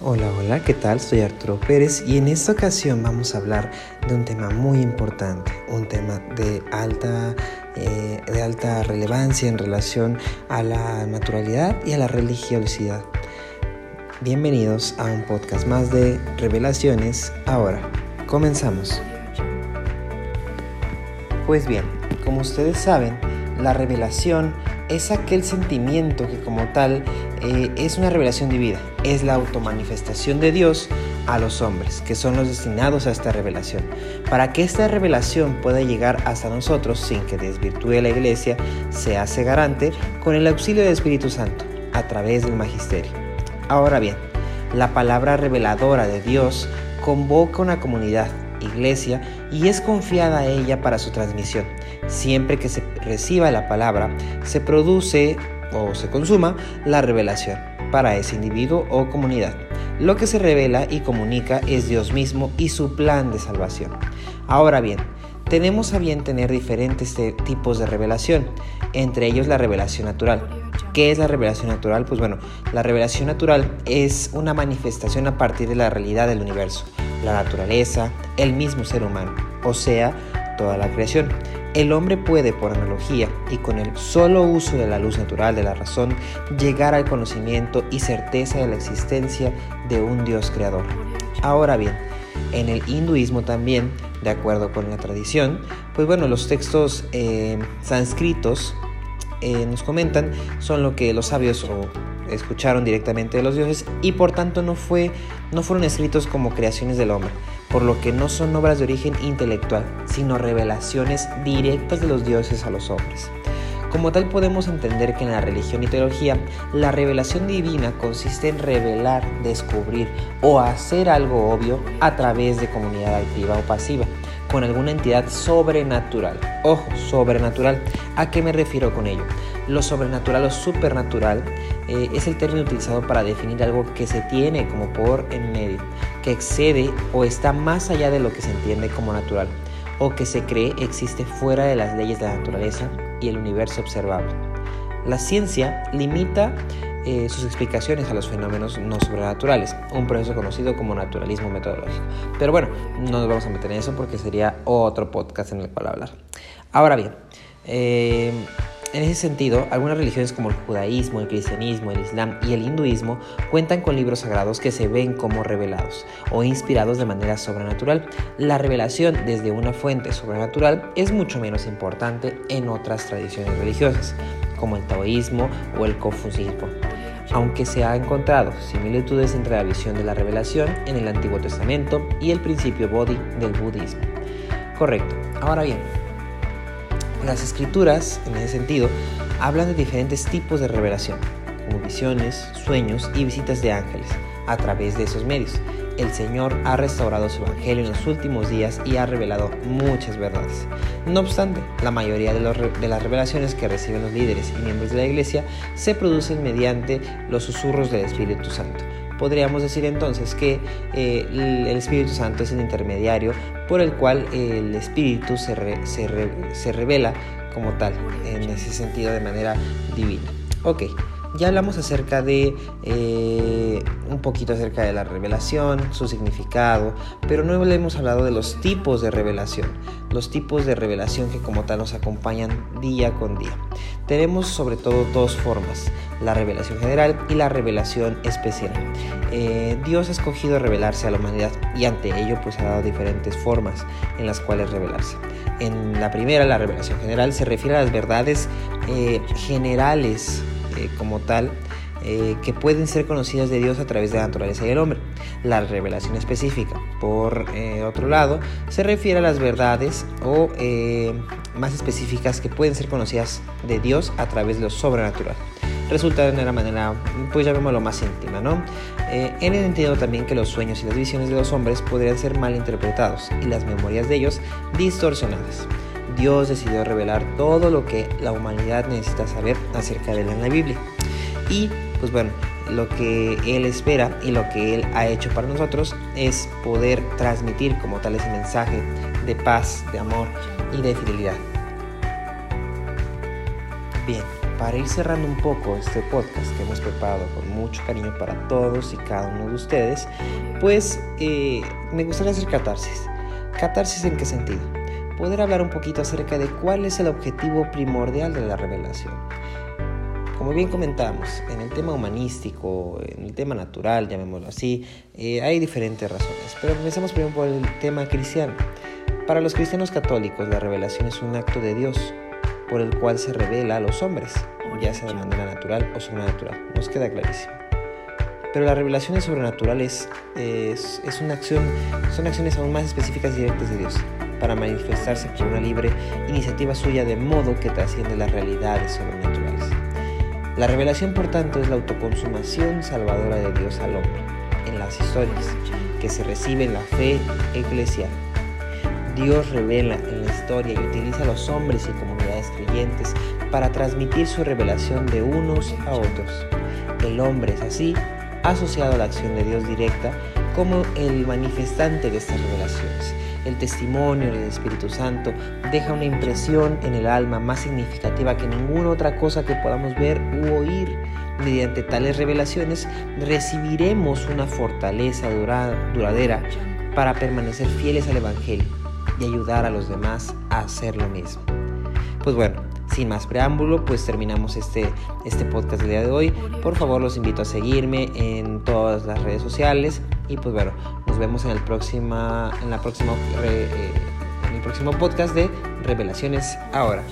Hola, hola, ¿qué tal? Soy Arturo Pérez y en esta ocasión vamos a hablar de un tema muy importante, un tema de alta, eh, de alta relevancia en relación a la naturalidad y a la religiosidad. Bienvenidos a un podcast más de revelaciones. Ahora, comenzamos. Pues bien, como ustedes saben, la revelación es aquel sentimiento que como tal eh, es una revelación divina, es la automanifestación de Dios a los hombres, que son los destinados a esta revelación. Para que esta revelación pueda llegar hasta nosotros sin que desvirtúe la iglesia, se hace garante con el auxilio del Espíritu Santo, a través del magisterio. Ahora bien, la palabra reveladora de Dios convoca una comunidad, iglesia, y es confiada a ella para su transmisión. Siempre que se reciba la palabra, se produce o se consuma la revelación para ese individuo o comunidad. Lo que se revela y comunica es Dios mismo y su plan de salvación. Ahora bien, tenemos a bien tener diferentes tipos de revelación, entre ellos la revelación natural. ¿Qué es la revelación natural? Pues bueno, la revelación natural es una manifestación a partir de la realidad del universo, la naturaleza, el mismo ser humano, o sea, toda la creación. El hombre puede, por analogía y con el solo uso de la luz natural de la razón, llegar al conocimiento y certeza de la existencia de un Dios creador. Ahora bien, en el hinduismo también, de acuerdo con la tradición, pues bueno, los textos eh, sánscritos eh, nos comentan son lo que los sabios escucharon directamente de los dioses y por tanto no, fue, no fueron escritos como creaciones del hombre por lo que no son obras de origen intelectual, sino revelaciones directas de los dioses a los hombres. Como tal podemos entender que en la religión y teología la revelación divina consiste en revelar, descubrir o hacer algo obvio a través de comunidad activa o pasiva con alguna entidad sobrenatural. Ojo, sobrenatural. ¿A qué me refiero con ello? Lo sobrenatural o supernatural eh, es el término utilizado para definir algo que se tiene como por en medio, que excede o está más allá de lo que se entiende como natural, o que se cree existe fuera de las leyes de la naturaleza y el universo observable. La ciencia limita eh, sus explicaciones a los fenómenos no sobrenaturales, un proceso conocido como naturalismo metodológico. Pero bueno, no nos vamos a meter en eso porque sería otro podcast en el cual hablar. Ahora bien, eh, en ese sentido, algunas religiones como el judaísmo, el cristianismo, el islam y el hinduismo cuentan con libros sagrados que se ven como revelados o inspirados de manera sobrenatural. La revelación desde una fuente sobrenatural es mucho menos importante en otras tradiciones religiosas, como el taoísmo o el confucianismo aunque se ha encontrado similitudes entre la visión de la revelación en el Antiguo Testamento y el principio Bodhi del budismo. Correcto. Ahora bien, las escrituras, en ese sentido, hablan de diferentes tipos de revelación, como visiones, sueños y visitas de ángeles, a través de esos medios. El Señor ha restaurado su Evangelio en los últimos días y ha revelado muchas verdades. No obstante, la mayoría de, las revelaciones que reciben los líderes y miembros de la Iglesia se producen mediante los susurros del Espíritu Santo podríamos decir entonces que eh, el Espíritu Santo es el intermediario por el cual el Espíritu se, se, revela como tal, en ese sentido de manera divina. Ok, ya hablamos acerca de eh, poquito acerca de la revelación, su significado, pero no le hemos hablado de los tipos de revelación, los tipos de revelación que como tal nos acompañan día con día. Tenemos sobre todo dos formas, la revelación general y la revelación especial. Eh, Dios ha escogido revelarse a la humanidad y ante ello pues ha dado diferentes formas en las cuales revelarse. En la primera, la revelación general, se refiere a las verdades eh, generales eh, como tal eh, que pueden ser conocidas de Dios a través de la naturaleza y el hombre. La revelación específica, por eh, otro lado, se refiere a las verdades o más específicas que pueden ser conocidas de Dios a través de lo sobrenatural. Resulta de una manera, pues llamémoslo más íntima, ¿no? en el sentido también que los sueños y las visiones de los hombres podrían ser mal interpretados y las memorias de ellos distorsionadas. Dios decidió revelar todo lo que la humanidad necesita saber acerca de él en la Biblia. Y pues bueno, lo que Él espera y lo que Él ha hecho para nosotros es poder transmitir como tal ese mensaje de paz, de amor y de fidelidad. Bien, para ir cerrando un poco este podcast que hemos preparado con mucho cariño para todos y cada uno de ustedes, pues eh, me gustaría hacer catarsis. ¿Catarsis en qué sentido? Poder hablar un poquito acerca de cuál es el objetivo primordial de la revelación. Como bien comentamos, en el tema humanístico, en el tema natural, llamémoslo así, eh, hay diferentes razones. Pero comencemos primero por el tema cristiano. Para los cristianos católicos, la revelación es un acto de Dios por el cual se revela a los hombres, ya sea de manera natural o sobrenatural. Nos queda clarísimo. Pero las revelaciones sobrenaturales es, es una acción, son acciones aún más específicas y directas de Dios para manifestarse por una libre iniciativa suya de modo que trasciende las realidades sobrenaturales. La revelación, por tanto, es la autoconsumación salvadora de Dios al hombre en las historias que se recibe en la fe eclesial. Dios revela en la historia y utiliza a los hombres y comunidades creyentes para transmitir su revelación de unos a otros. El hombre es así asociado a la acción de Dios directa como el manifestante de estas revelaciones. El testimonio del Espíritu Santo deja una impresión en el alma más significativa que ninguna otra cosa que podamos ver u oír. Mediante tales revelaciones recibiremos una fortaleza duradera para permanecer fieles al Evangelio y ayudar a los demás a hacer lo mismo. Pues bueno, sin más preámbulo, pues terminamos este, este podcast del día de hoy. Por favor, los invito a seguirme en todas las redes sociales y pues bueno, nos vemos en el próxima, en la próxima, eh, en el próximo podcast de Revelaciones ahora.